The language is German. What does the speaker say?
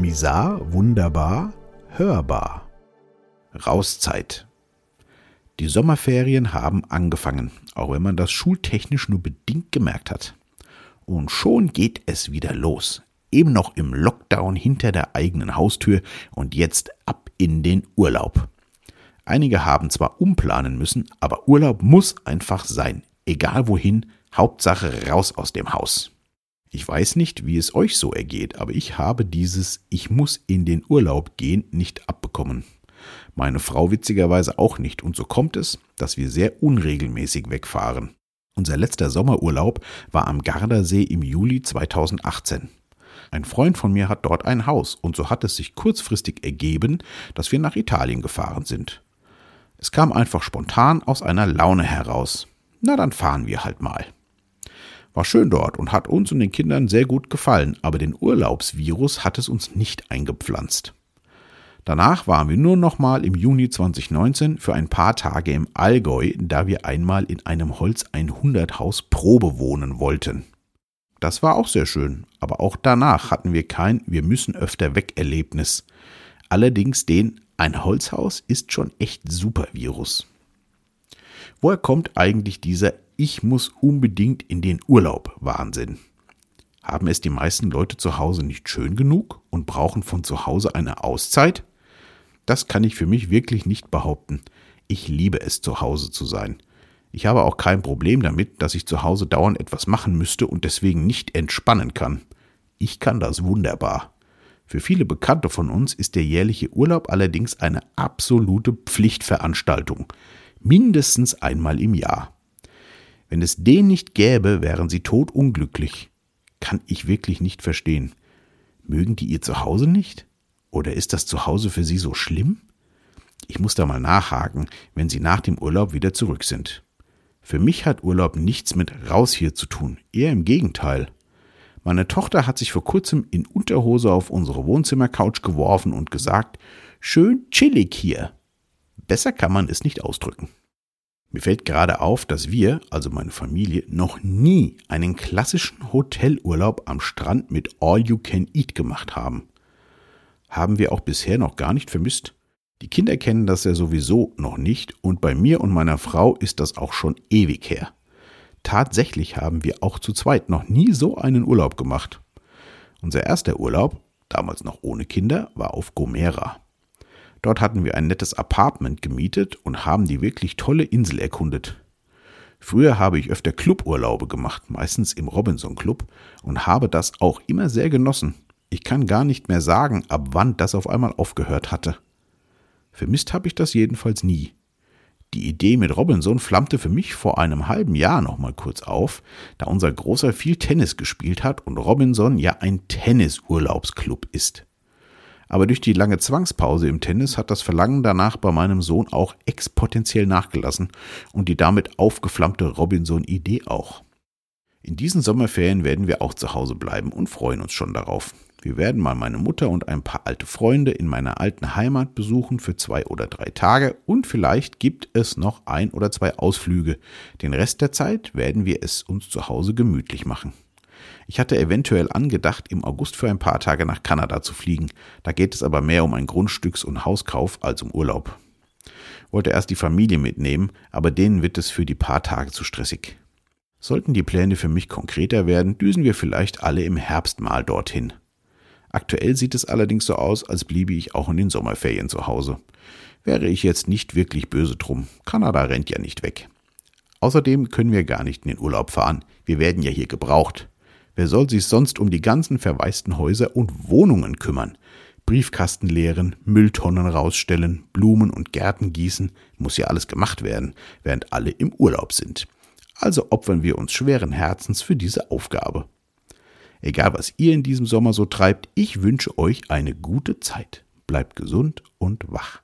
Misar, wunderbar, hörbar. Rauszeit. Die Sommerferien haben angefangen, auch wenn man das schultechnisch nur bedingt gemerkt hat. Und schon geht es wieder los. Eben noch im Lockdown hinter der eigenen Haustür und jetzt ab in den Urlaub. Einige haben zwar umplanen müssen, aber Urlaub muss einfach sein. Egal wohin, Hauptsache raus aus dem Haus. Ich weiß nicht, wie es euch so ergeht, aber ich habe dieses Ich muss in den Urlaub gehen nicht abbekommen. Meine Frau witzigerweise auch nicht, und so kommt es, dass wir sehr unregelmäßig wegfahren. Unser letzter Sommerurlaub war am Gardasee im Juli 2018. Ein Freund von mir hat dort ein Haus, und so hat es sich kurzfristig ergeben, dass wir nach Italien gefahren sind. Es kam einfach spontan aus einer Laune heraus. Na, dann fahren wir halt mal. War schön dort und hat uns und den Kindern sehr gut gefallen, aber den Urlaubsvirus hat es uns nicht eingepflanzt. Danach waren wir nur noch mal im Juni 2019 für ein paar Tage im Allgäu, da wir einmal in einem Holz 100 Haus Probe wohnen wollten. Das war auch sehr schön, aber auch danach hatten wir kein Wir müssen öfter weg Erlebnis. Allerdings den Ein Holzhaus ist schon echt super Virus. Woher kommt eigentlich dieser Ich muss unbedingt in den Urlaub Wahnsinn? Haben es die meisten Leute zu Hause nicht schön genug und brauchen von zu Hause eine Auszeit? Das kann ich für mich wirklich nicht behaupten. Ich liebe es, zu Hause zu sein. Ich habe auch kein Problem damit, dass ich zu Hause dauernd etwas machen müsste und deswegen nicht entspannen kann. Ich kann das wunderbar. Für viele Bekannte von uns ist der jährliche Urlaub allerdings eine absolute Pflichtveranstaltung mindestens einmal im Jahr. Wenn es den nicht gäbe, wären sie todunglücklich. Kann ich wirklich nicht verstehen. Mögen die ihr Zuhause nicht? Oder ist das Zuhause für sie so schlimm? Ich muss da mal nachhaken, wenn sie nach dem Urlaub wieder zurück sind. Für mich hat Urlaub nichts mit raus hier zu tun, eher im Gegenteil. Meine Tochter hat sich vor kurzem in Unterhose auf unsere Wohnzimmercouch geworfen und gesagt, schön chillig hier. Besser kann man es nicht ausdrücken. Mir fällt gerade auf, dass wir, also meine Familie, noch nie einen klassischen Hotelurlaub am Strand mit All You Can Eat gemacht haben. Haben wir auch bisher noch gar nicht vermisst. Die Kinder kennen das ja sowieso noch nicht und bei mir und meiner Frau ist das auch schon ewig her. Tatsächlich haben wir auch zu zweit noch nie so einen Urlaub gemacht. Unser erster Urlaub, damals noch ohne Kinder, war auf Gomera. Dort hatten wir ein nettes Apartment gemietet und haben die wirklich tolle Insel erkundet. Früher habe ich öfter Cluburlaube gemacht, meistens im Robinson Club, und habe das auch immer sehr genossen. Ich kann gar nicht mehr sagen, ab wann das auf einmal aufgehört hatte. Vermisst habe ich das jedenfalls nie. Die Idee mit Robinson flammte für mich vor einem halben Jahr noch mal kurz auf, da unser Großer viel Tennis gespielt hat und Robinson ja ein Tennisurlaubsclub ist. Aber durch die lange Zwangspause im Tennis hat das Verlangen danach bei meinem Sohn auch exponentiell nachgelassen und die damit aufgeflammte Robinson-Idee auch. In diesen Sommerferien werden wir auch zu Hause bleiben und freuen uns schon darauf. Wir werden mal meine Mutter und ein paar alte Freunde in meiner alten Heimat besuchen für zwei oder drei Tage und vielleicht gibt es noch ein oder zwei Ausflüge. Den Rest der Zeit werden wir es uns zu Hause gemütlich machen. Ich hatte eventuell angedacht, im August für ein paar Tage nach Kanada zu fliegen. Da geht es aber mehr um ein Grundstücks- und Hauskauf als um Urlaub. Wollte erst die Familie mitnehmen, aber denen wird es für die paar Tage zu stressig. Sollten die Pläne für mich konkreter werden, düsen wir vielleicht alle im Herbst mal dorthin. Aktuell sieht es allerdings so aus, als bliebe ich auch in den Sommerferien zu Hause. Wäre ich jetzt nicht wirklich böse drum. Kanada rennt ja nicht weg. Außerdem können wir gar nicht in den Urlaub fahren. Wir werden ja hier gebraucht. Wer soll sich sonst um die ganzen verwaisten Häuser und Wohnungen kümmern? Briefkasten leeren, Mülltonnen rausstellen, Blumen und Gärten gießen, muss ja alles gemacht werden, während alle im Urlaub sind. Also opfern wir uns schweren Herzens für diese Aufgabe. Egal was ihr in diesem Sommer so treibt, ich wünsche euch eine gute Zeit. Bleibt gesund und wach.